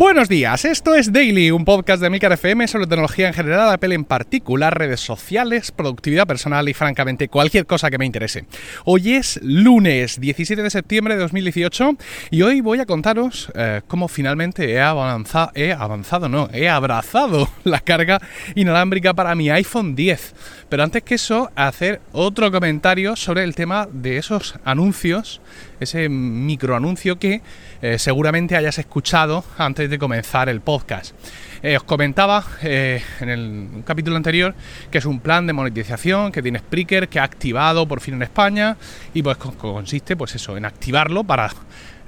Buenos días, esto es Daily, un podcast de Milcar FM sobre tecnología en general, Apple en particular, redes sociales, productividad personal y francamente cualquier cosa que me interese. Hoy es lunes 17 de septiembre de 2018 y hoy voy a contaros eh, cómo finalmente he avanzado, he avanzado, no, he abrazado la carga inalámbrica para mi iPhone 10. Pero antes que eso, hacer otro comentario sobre el tema de esos anuncios, ese microanuncio que eh, seguramente hayas escuchado antes de comenzar el podcast. Eh, os comentaba eh, en el capítulo anterior que es un plan de monetización que tiene Spreaker, que ha activado por fin en España y pues consiste pues eso, en activarlo para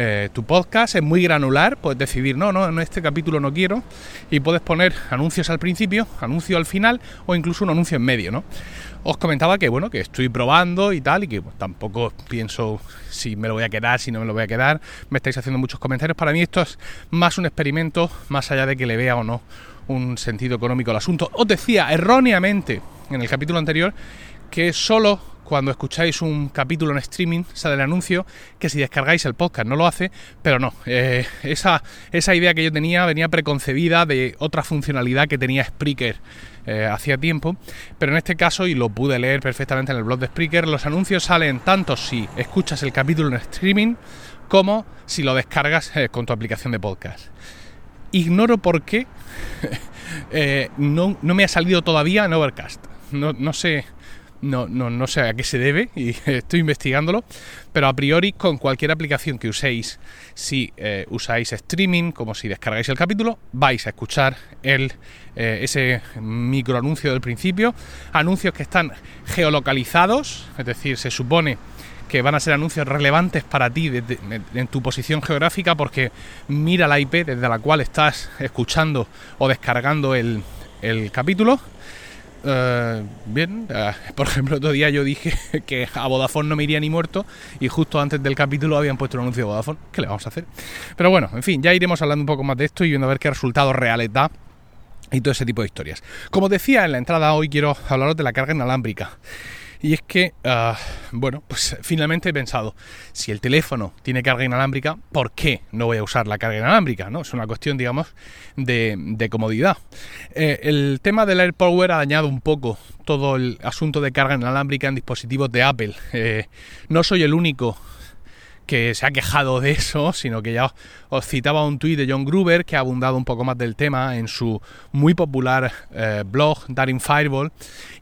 eh, tu podcast es muy granular, puedes decidir, no, no, en este capítulo no quiero, y puedes poner anuncios al principio, anuncio al final o incluso un anuncio en medio, ¿no? Os comentaba que, bueno, que estoy probando y tal, y que pues, tampoco pienso si me lo voy a quedar, si no me lo voy a quedar. Me estáis haciendo muchos comentarios. Para mí esto es más un experimento, más allá de que le vea o no un sentido económico al asunto. Os decía erróneamente en el capítulo anterior que solo cuando escucháis un capítulo en streaming sale el anuncio que si descargáis el podcast no lo hace, pero no, eh, esa, esa idea que yo tenía venía preconcebida de otra funcionalidad que tenía Spreaker eh, hacía tiempo, pero en este caso, y lo pude leer perfectamente en el blog de Spreaker, los anuncios salen tanto si escuchas el capítulo en streaming como si lo descargas eh, con tu aplicación de podcast. Ignoro por qué no, no, me ha salido todavía en Overcast. No, no sé no, no, no sé a qué se debe y estoy investigándolo, pero a priori con cualquier aplicación que uséis, si eh, usáis streaming, como si descargáis el capítulo, vais a escuchar el, eh, ese microanuncio del principio, anuncios que están geolocalizados, es decir, se supone que van a ser anuncios relevantes para ti en tu posición geográfica porque mira la IP desde la cual estás escuchando o descargando el, el capítulo eh, bien, eh, por ejemplo, otro día yo dije que a Vodafone no me iría ni muerto y justo antes del capítulo habían puesto un anuncio de Vodafone. ¿Qué le vamos a hacer? Pero bueno, en fin, ya iremos hablando un poco más de esto y viendo a ver qué resultados reales da y todo ese tipo de historias. Como decía en la entrada, hoy quiero hablaros de la carga inalámbrica. Y es que, ah, bueno, pues finalmente he pensado, si el teléfono tiene carga inalámbrica, ¿por qué no voy a usar la carga inalámbrica? ¿no? Es una cuestión, digamos, de, comodidad. Eh, el tema del AirPower ha dañado un poco todo el asunto de carga inalámbrica en dispositivos de Apple. Eh, no soy el único que se ha quejado de eso, sino que ya os citaba un tuit de John Gruber que ha abundado un poco más del tema en su muy popular eh, blog Daring Fireball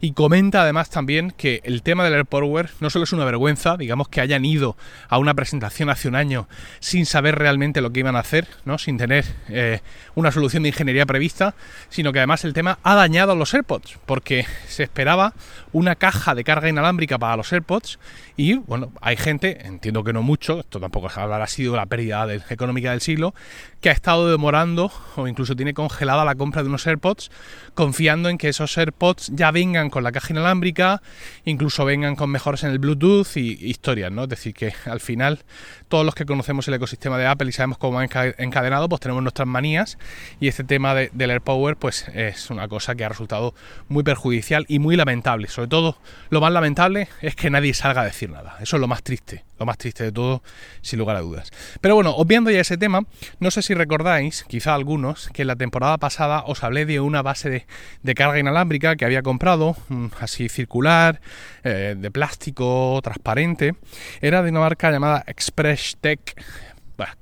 y comenta además también que el tema del AirPower no solo es una vergüenza, digamos que hayan ido a una presentación hace un año sin saber realmente lo que iban a hacer, ¿no? sin tener eh, una solución de ingeniería prevista, sino que además el tema ha dañado a los AirPods, porque se esperaba una caja de carga inalámbrica para los AirPods y bueno, hay gente, entiendo que no mucho, esto tampoco habrá sido la pérdida económica del siglo, que ha estado demorando o incluso tiene congelada la compra de unos AirPods, confiando en que esos AirPods ya vengan con la caja inalámbrica, incluso vengan con mejoras en el Bluetooth y historias, ¿no? Es decir, que al final todos los que conocemos el ecosistema de Apple y sabemos cómo ha encadenado, pues tenemos nuestras manías y este tema del AirPower pues es una cosa que ha resultado muy perjudicial y muy lamentable. Sobre todo, lo más lamentable es que nadie salga a decir nada. Eso es lo más triste, lo más triste de todo, sin lugar a dudas. Pero bueno, obviando ya ese tema, no sé si recordáis, quizá algunos, que en la temporada pasada os hablé de una base de, carga inalámbrica que había comprado, mm, así circular, eh, de plástico, transparente. Era de una marca llamada Express Tech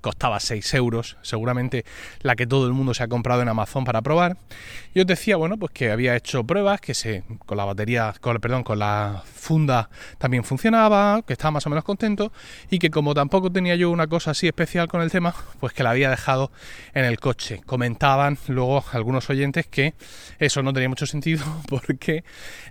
costaba 6 euros, seguramente la que todo el mundo se ha comprado en Amazon para probar. Y os decía, bueno, pues que había hecho pruebas, que se, con la batería, con, perdón, con la funda también funcionaba, que estaba más o menos contento y que como tampoco tenía yo una cosa así especial con el tema, pues que la había dejado en el coche. Comentaban luego algunos oyentes que eso no tenía mucho sentido porque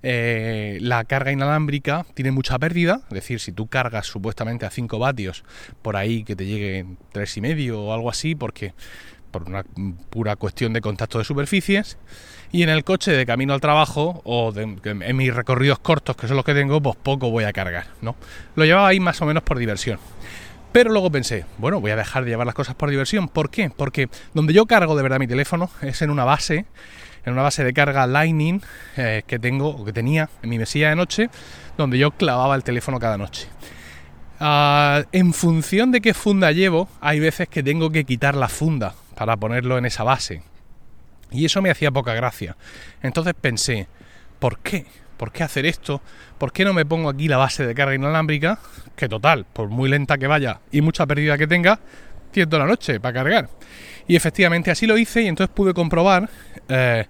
eh, la carga inalámbrica tiene mucha pérdida, es decir, si tú cargas supuestamente a 5 vatios por ahí que te lleguen tres y medio o algo así, porque por una pura cuestión de contacto de superficies. Y en el coche de camino al trabajo o en mis recorridos cortos, que son los que tengo, pues poco voy a cargar, ¿no? Lo llevaba ahí más o menos por diversión. Pero luego pensé, bueno, voy a dejar de llevar las cosas por diversión. ¿Por qué? Porque donde yo cargo de verdad mi teléfono es en una base, en una base de carga Lightning eh, que tengo que tenía en mi mesilla de noche, donde yo clavaba el teléfono cada noche. Ah, en función de qué funda llevo, hay veces que tengo que quitar la funda, para ponerlo en esa base. Y eso me hacía poca gracia. Entonces pensé, ¿por qué? ¿Por qué hacer esto? ¿Por qué no me pongo aquí la base de carga inalámbrica? Que total, por muy lenta que vaya y mucha pérdida que tenga, tiendo la noche para cargar. Y efectivamente así lo hice y entonces pude comprobar eh,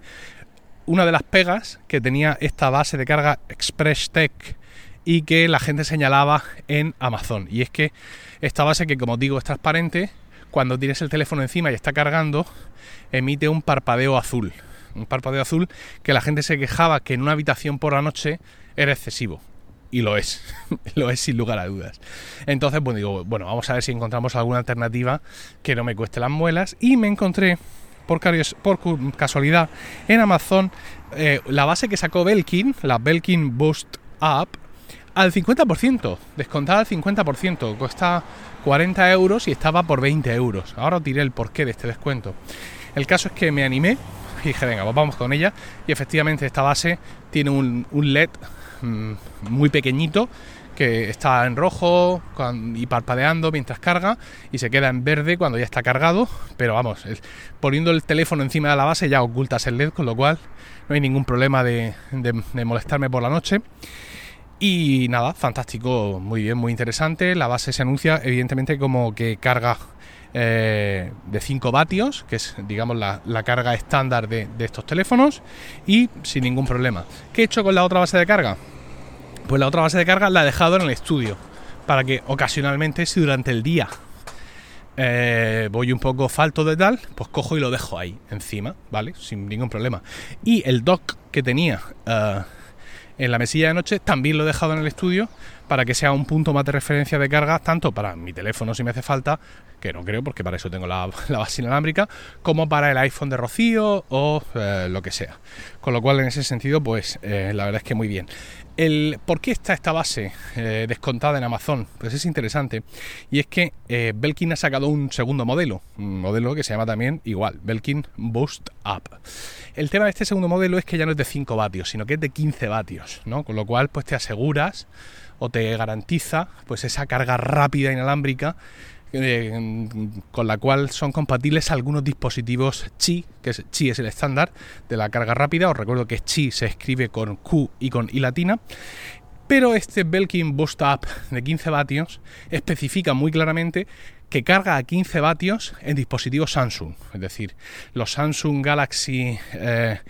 una de las pegas que tenía esta base de carga Express Tech y que la gente señalaba en Amazon. Y es que esta base que como digo es transparente, cuando tienes el teléfono encima y está cargando, emite un parpadeo azul. Un parpadeo azul que la gente se quejaba que en una habitación por la noche era excesivo. Y lo es, lo es sin lugar a dudas. Entonces, bueno, digo, bueno, vamos a ver si encontramos alguna alternativa que no me cueste las muelas. Y me encontré, por, casualidad, en Amazon eh, la base que sacó Belkin, la Belkin Boost Up, al 50%, descontada al 50%, cuesta 40 euros y estaba por 20 euros. Ahora os diré el porqué de este descuento. El caso es que me animé y dije, venga, pues vamos con ella. Y efectivamente esta base tiene un, LED mm, muy pequeñito que está en rojo y parpadeando mientras carga y se queda en verde cuando ya está cargado. Pero vamos, poniendo el teléfono encima de la base ya ocultas el LED, con lo cual no hay ningún problema de molestarme por la noche. Y nada, fantástico, muy bien, muy interesante. La base se anuncia evidentemente como que carga eh, de 5 vatios, que es digamos la, carga estándar de, estos teléfonos, y sin ningún problema. ¿Qué he hecho con la otra base de carga? Pues la otra base de carga la he dejado en el estudio, para que ocasionalmente, si durante el día eh, voy un poco falto de tal, pues cojo y lo dejo ahí, encima, ¿vale? Sin ningún problema. Y el dock que tenía... Eh, en la mesilla de noche también lo he dejado en el estudio para que sea un punto más de referencia de carga, tanto para mi teléfono si me hace falta, que no creo porque para eso tengo la, base inalámbrica, como para el iPhone de Rocío o eh, lo que sea. Con lo cual en ese sentido, pues eh, la verdad es que muy bien. El, ¿Por qué está esta base eh, descontada en Amazon? Pues es interesante. Y es que Belkin ha sacado un segundo modelo, un modelo que se llama también igual, Belkin Boost Up. El tema de este segundo modelo es que ya no es de 5 vatios, sino que es de 15 vatios, ¿no? Con lo cual, pues te aseguras o te garantiza pues esa carga rápida inalámbrica eh, con la cual son compatibles algunos dispositivos Qi, que es, Qi es el estándar de la carga rápida, os recuerdo que Qi se escribe con Q y con I latina, pero este Belkin Boost Up de 15 vatios especifica muy claramente que carga a 15 vatios en dispositivos Samsung. Es decir, los Samsung Galaxy eh,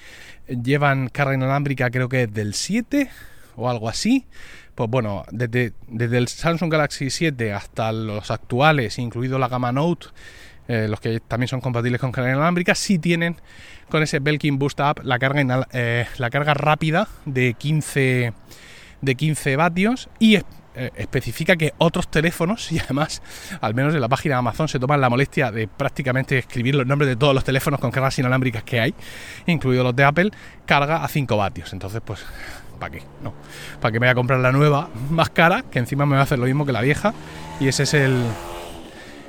llevan carga inalámbrica creo que del 7 o algo así. Pues bueno, desde, el Samsung Galaxy 7 hasta los actuales, incluido la gama Note, eh, los que también son compatibles con carga inalámbrica, sí tienen con ese Belkin Boost Up la carga, eh, la carga rápida de 15, de 15 vatios y eh, especifica que otros teléfonos, y además, al menos en la página de Amazon, se toman la molestia de prácticamente escribir los nombres de todos los teléfonos con cargas inalámbricas que hay, incluidos los de Apple, carga a 5 vatios. Entonces, pues, ¿para qué? No. ¿Para que me voy a comprar la nueva más cara, que encima me va a hacer lo mismo que la vieja? Y ese es el,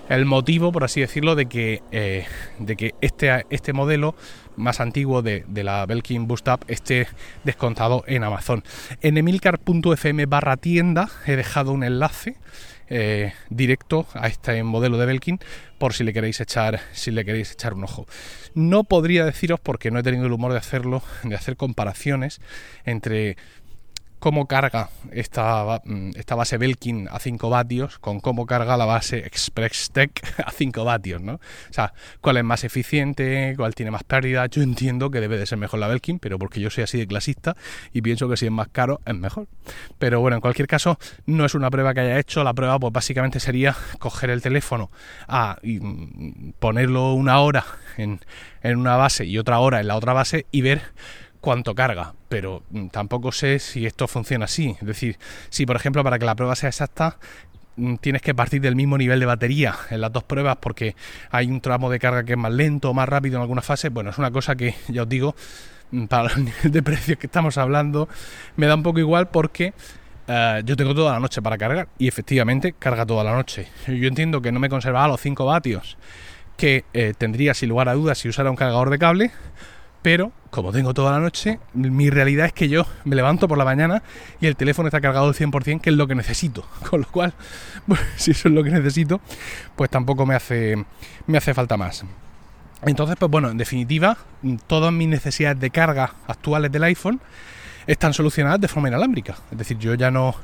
el motivo, por así decirlo, de que, eh, de que este, este modelo más antiguo de, la Belkin Boost Up esté descontado en Amazon. En emilcar.fm barra tienda he dejado un enlace eh, directo a este modelo de Belkin por si le queréis echar si le queréis echar un ojo. No podría deciros porque no he tenido el humor de hacerlo, de hacer comparaciones entre cómo carga esta, esta base Belkin a 5 vatios con cómo carga la base Express Tech a 5 vatios, ¿no? O sea, cuál es más eficiente, cuál tiene más pérdida. Yo entiendo que debe de ser mejor la Belkin, pero porque yo soy así de clasista y pienso que si es más caro es mejor. Pero bueno, en cualquier caso, no es una prueba que haya hecho. La prueba, pues básicamente sería coger el teléfono a ponerlo una hora en, en una base y otra hora en la otra base y ver cuánto carga, pero mm, tampoco sé si esto funciona así. Es decir, si por ejemplo para que la prueba sea exacta mm, tienes que partir del mismo nivel de batería en las dos pruebas porque hay un tramo de carga que es más lento o más rápido en algunas fases. Bueno, es una cosa que ya os digo, mm, para el nivel de precios que estamos hablando, me da un poco igual porque eh, yo tengo toda la noche para cargar y efectivamente carga toda la noche. Yo entiendo que no me conservaba los 5 vatios que eh, tendría sin lugar a dudas si usara un cargador de cable, pero como tengo toda la noche, mi realidad es que yo me levanto por la mañana y el teléfono está cargado al 100%, que es lo que necesito. Con lo cual, si eso es lo que necesito, pues tampoco me hace, me hace falta más. Entonces, pues bueno, en definitiva, todas mis necesidades de carga actuales del iPhone están solucionadas de forma inalámbrica. Es decir, yo ya no,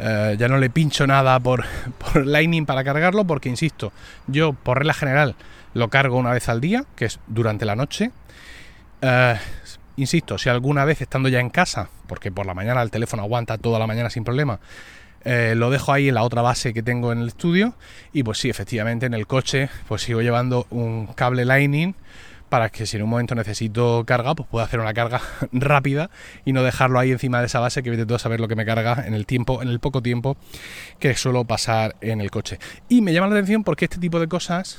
eh, ya no le pincho nada por, por Lightning para cargarlo, porque insisto, yo por regla general lo cargo una vez al día, que es durante la noche. Eh, insisto, si alguna vez estando ya en casa, porque por la mañana el teléfono aguanta toda la mañana sin problema, eh, lo dejo ahí en la otra base que tengo en el estudio y pues sí, efectivamente en el coche pues sigo llevando un cable Lightning para que si en un momento necesito carga, pues pueda hacer una carga rápida y no dejarlo ahí encima de esa base que vete todo a saber lo que me carga en el tiempo, en el poco tiempo que suelo pasar en el coche. Y me llama la atención porque este tipo de cosas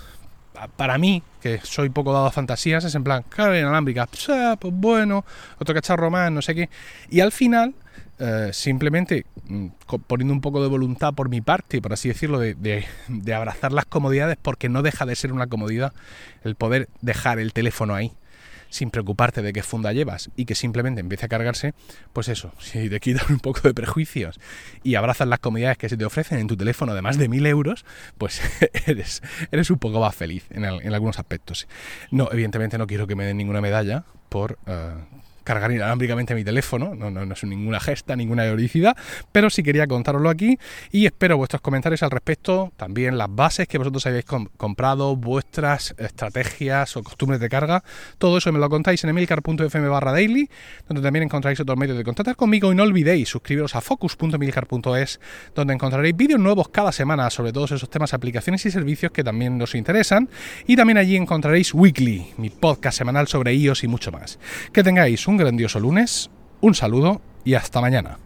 para mí, que soy poco dado a fantasías, es en plan, carga inalámbrica, pues, pues bueno, otro cacharro más, no sé qué. Y al final eh, simplemente mm, poniendo un poco de voluntad por mi parte, por así decirlo, de, abrazar las comodidades, porque no deja de ser una comodidad el poder dejar el teléfono ahí sin preocuparte de qué funda llevas y que simplemente empiece a cargarse, pues eso, si te quitan un poco de prejuicios y abrazas las comodidades que se te ofrecen en tu teléfono de más de mil euros, pues eres, eres un poco más feliz en, algunos aspectos. No, evidentemente no quiero que me den ninguna medalla por eh, cargar inalámbricamente mi teléfono, no, no, no es ninguna gesta, ninguna heroicidad, pero sí quería contároslo aquí y espero vuestros comentarios al respecto, también las bases que vosotros habéis comprado, vuestras estrategias o costumbres de carga, todo eso me lo contáis en emilcar.fm barra daily, donde también encontráis otros medios de contactar conmigo y no olvidéis suscribiros a focus.emilcar.es, donde encontraréis vídeos nuevos cada semana sobre todos esos temas, aplicaciones y servicios que también nos interesan y también allí encontraréis Weekly, mi podcast semanal sobre iOS y mucho más. Que tengáis un grandioso lunes, un saludo y hasta mañana.